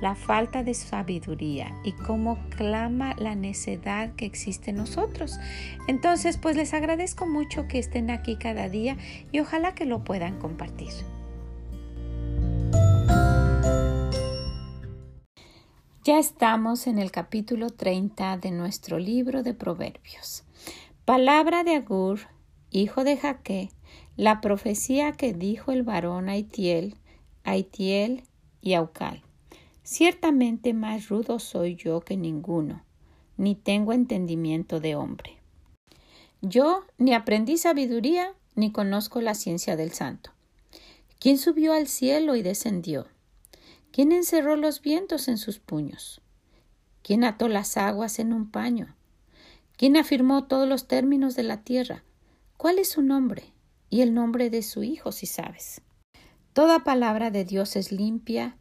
la falta de sabiduría y cómo clama la necedad que existe en nosotros. Entonces, pues les agradezco mucho que estén aquí cada día y ojalá que lo puedan compartir. Ya estamos en el capítulo 30 de nuestro libro de Proverbios. Palabra de Agur, hijo de Jaque, la profecía que dijo el varón Aitiel, Aitiel y Aucal. Ciertamente más rudo soy yo que ninguno, ni tengo entendimiento de hombre. Yo ni aprendí sabiduría, ni conozco la ciencia del santo. ¿Quién subió al cielo y descendió? ¿Quién encerró los vientos en sus puños? ¿Quién ató las aguas en un paño? ¿Quién afirmó todos los términos de la tierra? ¿Cuál es su nombre? Y el nombre de su Hijo, si sabes. Toda palabra de Dios es limpia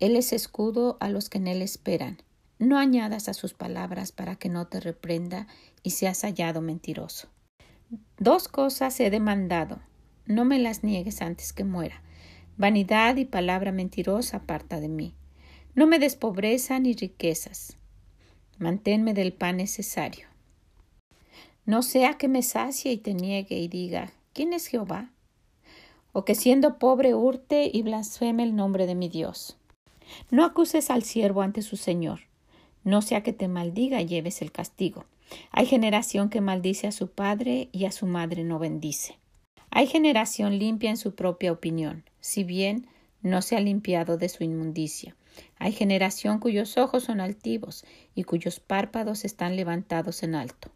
él es escudo a los que en Él esperan. No añadas a sus palabras para que no te reprenda y seas hallado mentiroso. Dos cosas he demandado. No me las niegues antes que muera. Vanidad y palabra mentirosa aparta de mí. No me des pobreza ni riquezas. Manténme del pan necesario. No sea que me sacie y te niegue y diga, ¿quién es Jehová? O que siendo pobre hurte y blasfeme el nombre de mi Dios. No acuses al siervo ante su señor, no sea que te maldiga y lleves el castigo. Hay generación que maldice a su padre y a su madre no bendice. Hay generación limpia en su propia opinión, si bien no se ha limpiado de su inmundicia. Hay generación cuyos ojos son altivos y cuyos párpados están levantados en alto.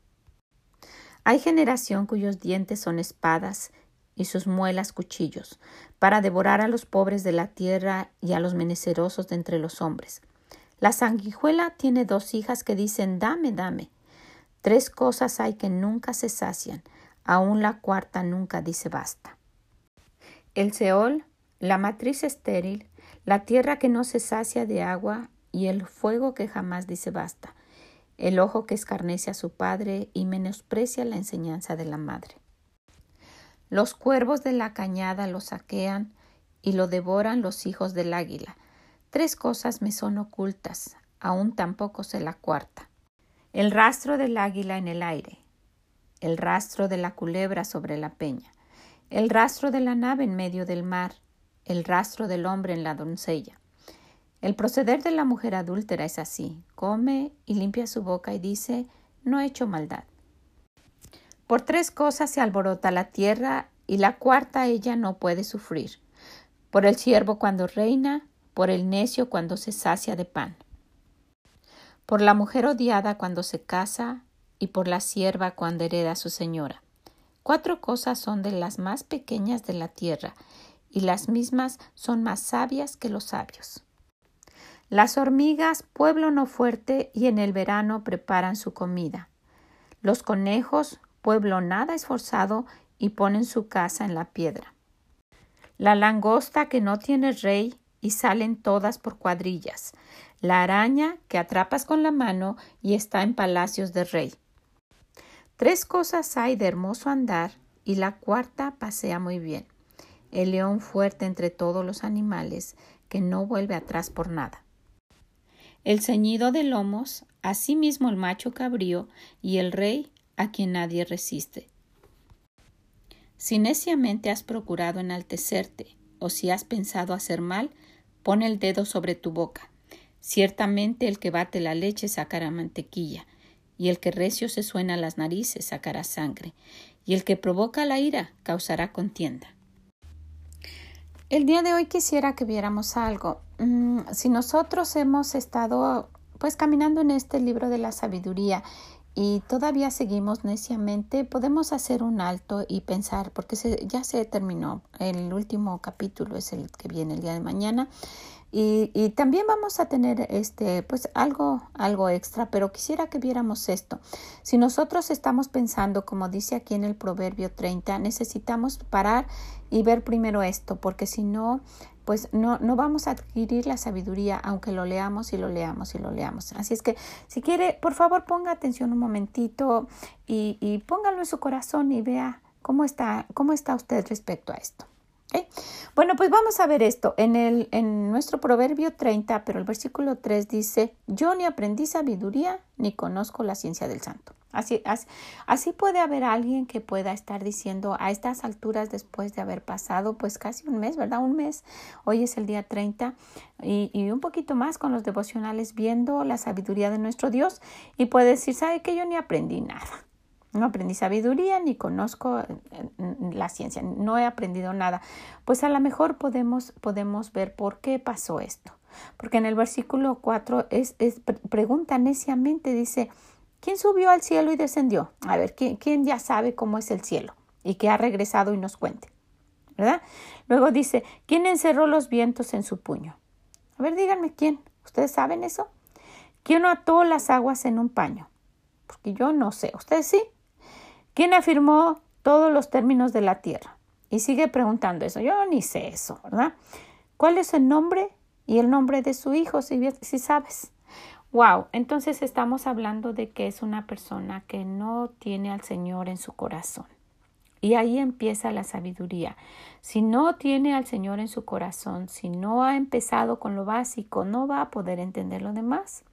Hay generación cuyos dientes son espadas y sus muelas cuchillos, para devorar a los pobres de la tierra y a los menesterosos de entre los hombres. La sanguijuela tiene dos hijas que dicen dame, dame. Tres cosas hay que nunca se sacian, aun la cuarta nunca dice basta. El Seol, la matriz estéril, la tierra que no se sacia de agua y el fuego que jamás dice basta, el ojo que escarnece a su padre y menosprecia la enseñanza de la madre. Los cuervos de la cañada lo saquean y lo devoran los hijos del águila. Tres cosas me son ocultas, aún tampoco sé la cuarta. El rastro del águila en el aire, el rastro de la culebra sobre la peña, el rastro de la nave en medio del mar, el rastro del hombre en la doncella. El proceder de la mujer adúltera es así, come y limpia su boca y dice, no he hecho maldad. Por tres cosas se alborota la tierra y la cuarta ella no puede sufrir. Por el siervo cuando reina, por el necio cuando se sacia de pan. Por la mujer odiada cuando se casa y por la sierva cuando hereda a su señora. Cuatro cosas son de las más pequeñas de la tierra, y las mismas son más sabias que los sabios. Las hormigas, pueblo no fuerte, y en el verano preparan su comida. Los conejos, pueblo nada esforzado y ponen su casa en la piedra. La langosta que no tiene rey y salen todas por cuadrillas. La araña que atrapas con la mano y está en palacios de rey. Tres cosas hay de hermoso andar y la cuarta pasea muy bien. El león fuerte entre todos los animales que no vuelve atrás por nada. El ceñido de lomos, asimismo el macho cabrío y el rey a quien nadie resiste. Si neciamente has procurado enaltecerte, o si has pensado hacer mal, pon el dedo sobre tu boca. Ciertamente el que bate la leche sacará mantequilla, y el que recio se suena las narices sacará sangre, y el que provoca la ira causará contienda. El día de hoy quisiera que viéramos algo. Mm, si nosotros hemos estado pues caminando en este libro de la sabiduría y todavía seguimos neciamente, podemos hacer un alto y pensar, porque ya se terminó, el último capítulo es el que viene el día de mañana. Y, y, también vamos a tener este pues algo algo extra pero quisiera que viéramos esto si nosotros estamos pensando como dice aquí en el proverbio 30 necesitamos parar y ver primero esto porque si no pues no, no vamos a adquirir la sabiduría aunque lo leamos y lo leamos y lo leamos. Así es que si quiere, por favor ponga atención un momentito y, y póngalo en su corazón y vea cómo está, cómo está usted respecto a esto. Bueno, pues vamos a ver esto. En, el, en nuestro proverbio 30, pero el versículo 3 dice, yo ni aprendí sabiduría ni conozco la ciencia del santo. Así, así, puede haber alguien que pueda estar diciendo a estas alturas después de haber pasado pues casi un mes, ¿verdad? Un mes. Hoy es el día 30 y, y un poquito más con los devocionales viendo la sabiduría de nuestro Dios y puede decir, ¿sabe que yo ni aprendí nada? No aprendí sabiduría ni conozco eh, la ciencia, no he aprendido nada. Pues a lo mejor podemos, podemos ver por qué pasó esto. Porque en el versículo 4 es, es pregunta neciamente, dice, ¿quién subió al cielo y descendió? A ver, ¿quién, ¿quién ya sabe cómo es el cielo y que ha regresado y nos cuente? ¿Verdad? Luego dice, ¿quién encerró los vientos en su puño? A ver, díganme quién. ¿Ustedes saben eso? ¿Quién ató las aguas en un paño? Porque yo no sé. ¿Ustedes sí? ¿Quién afirmó todos los términos de la tierra? Y sigue preguntando eso. Yo ni sé eso, ¿verdad? ¿Cuál es el nombre y el nombre de su hijo, si, si sabes? Wow, entonces estamos hablando de que es una persona que no tiene al Señor en su corazón. Y ahí empieza la sabiduría. Si no tiene al Señor en su corazón, si no ha empezado con lo básico, no va a poder entender lo demás.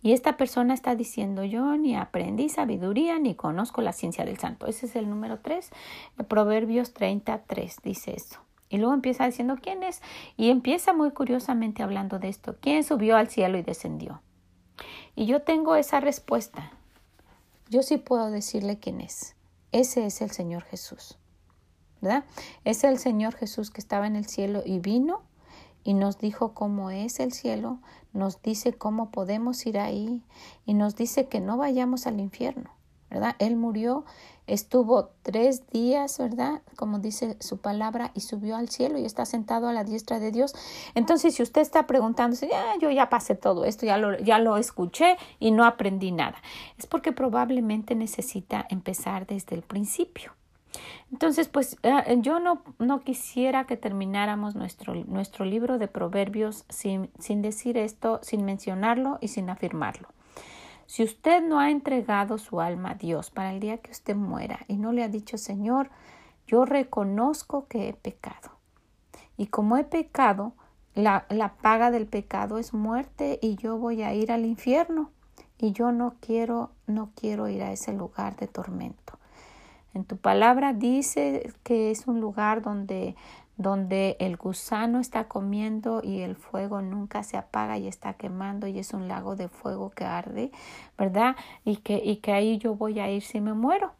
Y esta persona está diciendo, yo ni aprendí sabiduría ni conozco la ciencia del santo. Ese es el número 3, Proverbios 33 dice eso. Y luego empieza diciendo, ¿quién es? Y empieza muy curiosamente hablando de esto. ¿Quién subió al cielo y descendió? Y yo tengo esa respuesta. Yo sí puedo decirle quién es. Ese es el Señor Jesús. ¿Verdad? Es el Señor Jesús que estaba en el cielo y vino y nos dijo cómo es el cielo, nos dice cómo podemos ir ahí y nos dice que no vayamos al infierno, ¿verdad? Él murió, estuvo tres días, ¿verdad? Como dice su palabra, y subió al cielo y está sentado a la diestra de Dios. Entonces, si usted está preguntándose, ya, yo ya pasé todo esto, ya lo, ya lo escuché y no aprendí nada, es porque probablemente necesita empezar desde el principio. Entonces, pues eh, yo no, no, quisiera que termináramos nuestro, nuestro libro de proverbios sin decir esto, sin mencionarlo y sin afirmarlo. Si usted no ha entregado su alma a Dios para el día que usted muera y no le ha dicho, Señor, yo reconozco que he pecado. Y como he pecado, la, la paga del pecado es muerte y yo voy a ir al infierno. Y yo no quiero, no quiero ir a ese lugar de tormento. En tu palabra dice que es un lugar donde donde el gusano está comiendo y el fuego nunca se apaga y está quemando y es un lago de fuego que arde, ¿verdad? Y que, y que ahí yo voy a ir si me muero.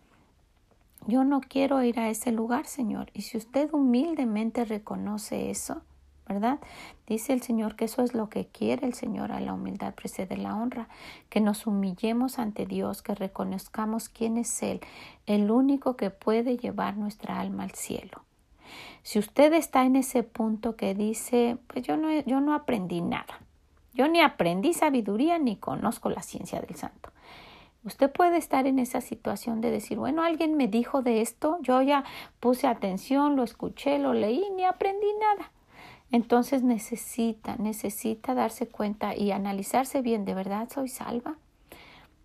Yo no quiero ir a ese lugar, Señor. Y si usted humildemente reconoce eso, ¿verdad? Dice el Señor que eso es lo que quiere el Señor, a la humildad precede la honra, que nos humillemos ante Dios, que reconozcamos quién es Él, el único que puede llevar nuestra alma al cielo. Si usted está en ese punto que dice, pues yo no, yo no aprendí nada, yo ni aprendí sabiduría ni conozco la ciencia del santo. Usted puede estar en esa situación de decir, bueno, alguien me dijo de esto, yo ya puse atención, lo escuché, lo leí, ni aprendí nada. Entonces necesita, necesita darse cuenta y analizarse bien, ¿de verdad soy salva?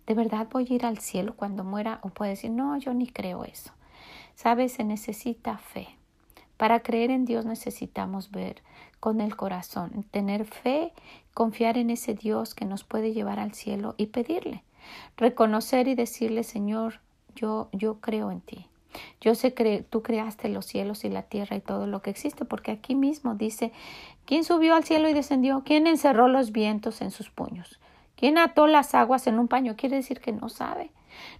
¿De verdad voy a ir al cielo cuando muera? O puede decir, no, yo ni creo eso. ¿Sabes? Se necesita fe. Para creer en Dios necesitamos ver con el corazón, tener fe, confiar en ese Dios que nos puede llevar al cielo y pedirle. Reconocer y decirle, Señor, yo, yo creo en ti. Yo sé que tú creaste los cielos y la tierra y todo lo que existe, porque aquí mismo dice, ¿quién subió al cielo y descendió? ¿Quién encerró los vientos en sus puños? ¿Quién ató las aguas en un paño? Quiere decir que no sabe.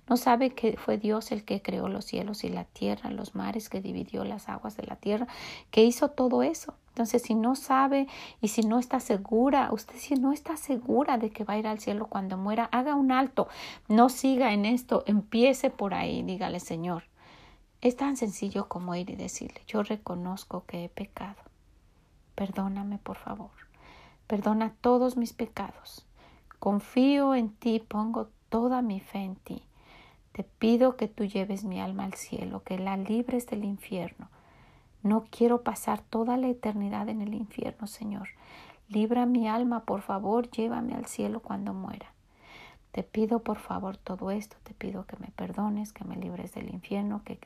No sabe que fue Dios el que creó los cielos y la tierra, los mares, que dividió las aguas de la tierra, que hizo todo eso. Entonces, si no sabe y si no está segura, usted si no está segura de que va a ir al cielo cuando muera, haga un alto, no siga en esto, empiece por ahí, dígale, Señor. Es tan sencillo como ir y decirle, yo reconozco que he pecado. Perdóname, por favor. Perdona todos mis pecados. Confío en ti, pongo toda mi fe en ti. Te pido que tú lleves mi alma al cielo, que la libres del infierno no quiero pasar toda la eternidad en el infierno, Señor. Libra mi alma, por favor, llévame al cielo cuando muera. Te pido, por favor, todo esto. Te pido que me perdones, que me libres del infierno, que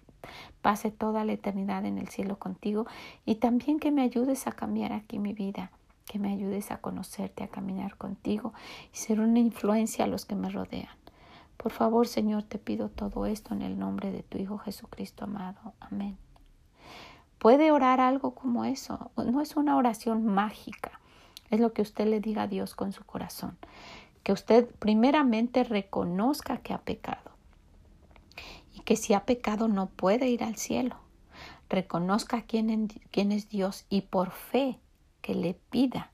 pase toda la eternidad en el cielo contigo y también que me ayudes a cambiar aquí mi vida, que me ayudes a conocerte, a caminar contigo y ser una influencia a los que me rodean. Por favor, Señor, te pido todo esto en el nombre de tu Hijo Jesucristo amado. Amén. Puede orar algo como eso. No es una oración mágica. Es lo que usted le diga a Dios con su corazón. Que usted primeramente reconozca que ha pecado. Y que si ha pecado no puede ir al cielo. Reconozca quién, quién es Dios y por fe que le pida.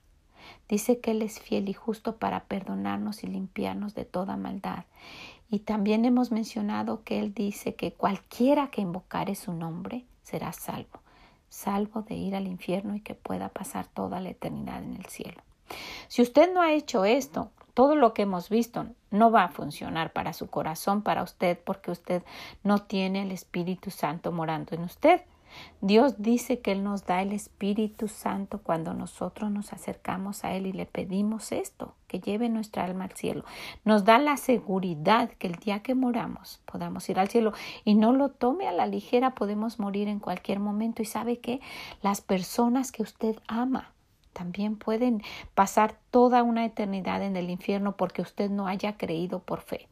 Dice que Él es fiel y justo para perdonarnos y limpiarnos de toda maldad. Y también hemos mencionado que Él dice que cualquiera que invocare su nombre será salvo salvo de ir al infierno y que pueda pasar toda la eternidad en el cielo. Si usted no ha hecho esto, todo lo que hemos visto no va a funcionar para su corazón, para usted, porque usted no tiene el Espíritu Santo morando en usted. Dios dice que Él nos da el Espíritu Santo cuando nosotros nos acercamos a Él y le pedimos esto, que lleve nuestra alma al cielo. Nos da la seguridad que el día que moramos podamos ir al cielo y no lo tome a la ligera, podemos morir en cualquier momento. Y sabe que las personas que usted ama también pueden pasar toda una eternidad en el infierno porque usted no haya creído por fe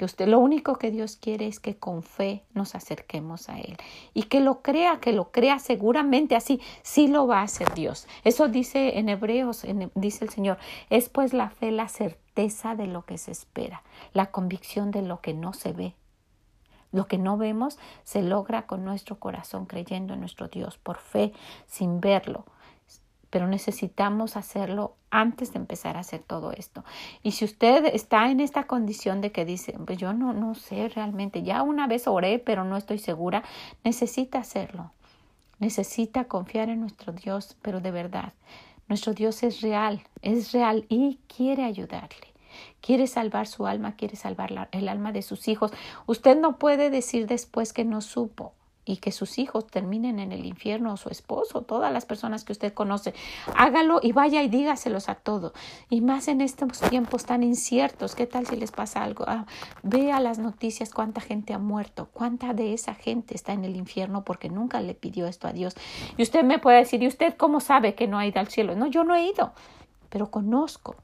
que usted lo único que Dios quiere es que con fe nos acerquemos a Él y que lo crea, que lo crea seguramente así, sí lo va a hacer Dios. Eso dice en Hebreos, dice el Señor, es pues la fe la certeza de lo que se espera, la convicción de lo que no se ve. Lo que no vemos se logra con nuestro corazón creyendo en nuestro Dios por fe sin verlo pero necesitamos hacerlo antes de empezar a hacer todo esto. Y si usted está en esta condición de que dice, pues yo no, no sé realmente, ya una vez oré, pero no estoy segura, necesita hacerlo. Necesita confiar en nuestro Dios, pero de verdad. Nuestro Dios es real, es real y quiere ayudarle. Quiere salvar su alma, quiere salvar el alma de sus hijos. Usted no puede decir después que no supo y que sus hijos terminen en el infierno o su esposo, todas las personas que usted conoce. Hágalo y vaya y dígaselos a todos. Y más en estos tiempos tan inciertos, ¿qué tal si les pasa algo? Ah, vea las noticias cuánta gente ha muerto, cuánta de esa gente está en el infierno porque nunca le pidió esto a Dios. Y usted me puede decir, ¿y usted cómo sabe que no ha ido al cielo? No, yo no he ido, pero conozco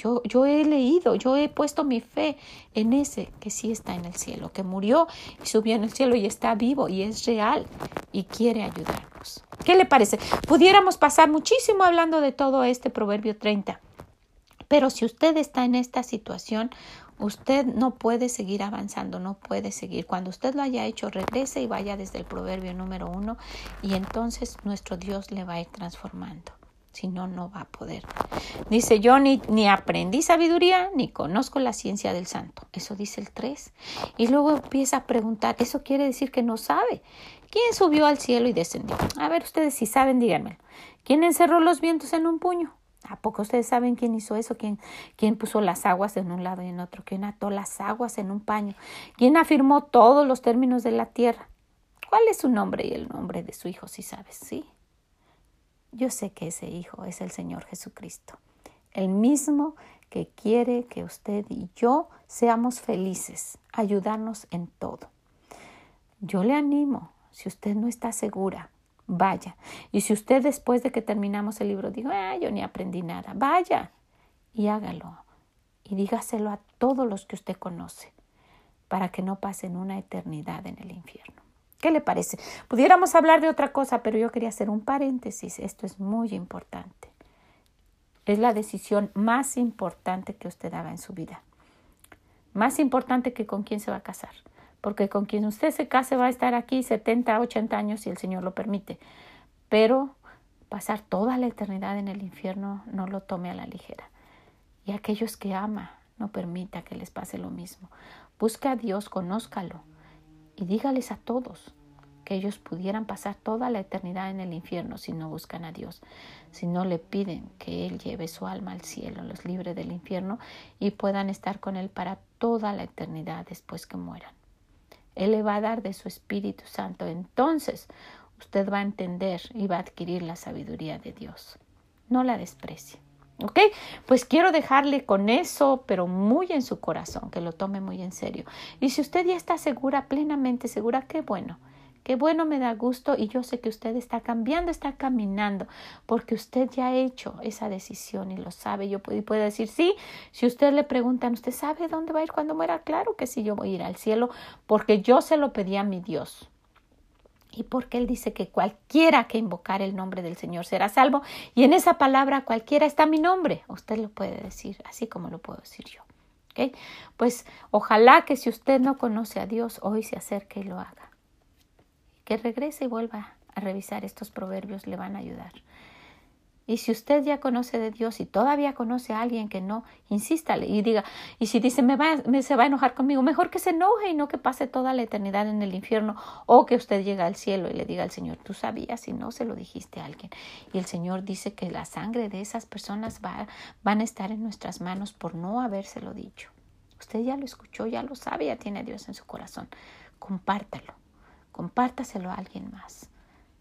yo, he leído, yo he puesto mi fe en ese que sí está en el cielo, que murió y subió en el cielo y está vivo y es real y quiere ayudarnos. ¿Qué le parece? Pudiéramos pasar muchísimo hablando de todo este Proverbio 30. Pero si usted está en esta situación, usted no puede seguir avanzando, no puede seguir. Cuando usted lo haya hecho, regrese y vaya desde el proverbio número uno y entonces nuestro Dios le va a ir transformando. Si no, no va a poder. Dice yo ni, ni aprendí sabiduría ni conozco la ciencia del santo. Eso dice el 3. Y luego empieza a preguntar, eso quiere decir que no sabe. ¿Quién subió al cielo y descendió? A ver, ustedes si saben, díganmelo. ¿Quién encerró los vientos en un puño? ¿A poco ustedes saben quién hizo eso? ¿Quién, ¿Quién puso las aguas en un lado y en otro? ¿Quién ató las aguas en un paño? ¿Quién afirmó todos los términos de la tierra? ¿Cuál es su nombre y el nombre de su hijo, si sabes? Sí, yo sé que ese Hijo es el Señor Jesucristo, el mismo que quiere que usted y yo seamos felices, ayudarnos en todo. Yo le animo, si usted no está segura, vaya. Y si usted después de que terminamos el libro dijo, ah, yo ni aprendí nada, vaya y hágalo. Y dígaselo a todos los que usted conoce, para que no pasen una eternidad en el infierno. ¿Qué le parece? Pudiéramos hablar de otra cosa, pero yo quería hacer un paréntesis. Esto es muy importante. Es la decisión más importante que usted haga en su vida. Más importante que con quién se va a casar. Porque con quien usted se case va a estar aquí 70, 80 años si el Señor lo permite. Pero pasar toda la eternidad en el infierno, no lo tome a la ligera. Y aquellos que ama, no permita que les pase lo mismo. Busca a Dios, conózcalo y dígales a todos que ellos pudieran pasar toda la eternidad en el infierno si no buscan a Dios, si no le piden que Él lleve su alma al cielo, los libre del infierno y puedan estar con Él para toda la eternidad después que mueran. Él le va a dar de su Espíritu Santo. Entonces usted va a entender y va a adquirir la sabiduría de Dios. No la desprecie. ¿Ok? Pues quiero dejarle con eso, pero muy en su corazón, que lo tome muy en serio. Y si usted ya está segura, plenamente segura, qué bueno. Qué bueno, me da gusto y yo sé que usted está cambiando, está caminando, porque usted ya ha hecho esa decisión y lo sabe. Yo puedo, decir, sí, si usted le preguntan, ¿usted sabe dónde va a ir cuando muera? Claro que sí, yo voy a ir al cielo, porque yo se lo pedí a mi Dios. Y porque Él dice que cualquiera que invocar el nombre del Señor será salvo. Y en esa palabra cualquiera está mi nombre. Usted lo puede decir, así como lo puedo decir yo. ¿Okay? Pues ojalá que si usted no conoce a Dios, hoy se acerque y lo haga que regrese y vuelva a revisar estos proverbios le van a ayudar. Y si usted ya conoce de Dios y todavía conoce a alguien que no, insístale y diga, y si dice, me va, me, se va a enojar conmigo, mejor que se enoje y no que pase toda la eternidad en el infierno o que usted llegue al cielo y le diga al Señor, tú sabías y no se lo dijiste a alguien. Y el Señor dice que la sangre de esas personas va, van a estar en nuestras manos por no habérselo dicho. Usted ya lo escuchó, ya lo sabe, ya tiene a Dios en su corazón. Compártalo compártaselo a alguien más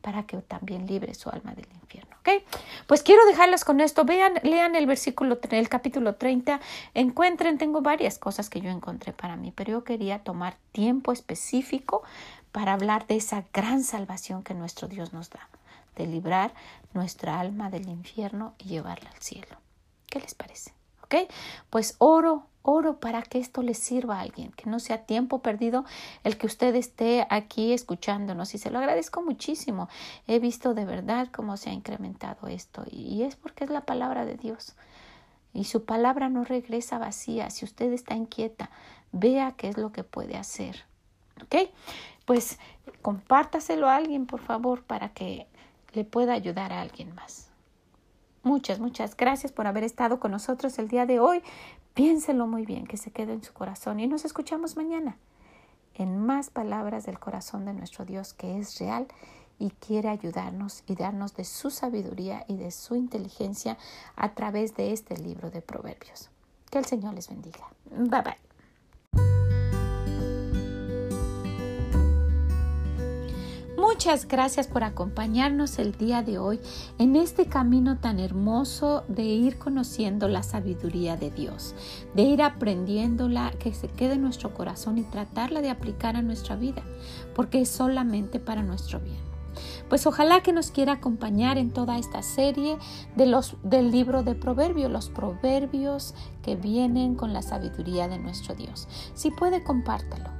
para que también libre su alma del infierno. ¿Ok? Pues quiero dejarlas con esto. Vean, lean el versículo, el capítulo 30. Encuentren, tengo varias cosas que yo encontré para mí, pero yo quería tomar tiempo específico para hablar de esa gran salvación que nuestro Dios nos da, de librar nuestra alma del infierno y llevarla al cielo. ¿Qué les parece? ¿Ok? Pues oro Oro para que esto le sirva a alguien, que no sea tiempo perdido el que usted esté aquí escuchándonos y se lo agradezco muchísimo. He visto de verdad cómo se ha incrementado esto y es porque es la palabra de Dios. Y su palabra no regresa vacía. Si usted está inquieta, vea qué es lo que puede hacer. ¿Ok? Pues compártaselo a alguien, por favor, para que le pueda ayudar a alguien más. Muchas, muchas gracias por haber estado con nosotros el día de hoy. Piénselo muy bien, que se quede en su corazón y nos escuchamos mañana en más palabras del corazón de nuestro Dios que es real y quiere ayudarnos y darnos de su sabiduría y de su inteligencia a través de este libro de Proverbios. Que el Señor les bendiga. Bye bye. Muchas gracias por acompañarnos el día de hoy en este camino tan hermoso de ir conociendo la sabiduría de Dios, de ir aprendiéndola que se quede en nuestro corazón y tratarla de aplicar a nuestra vida, porque es solamente para nuestro bien. Pues ojalá que nos quiera acompañar en toda esta serie de los, del libro de Proverbios, los proverbios que vienen con la sabiduría de nuestro Dios. Si puede, compártalo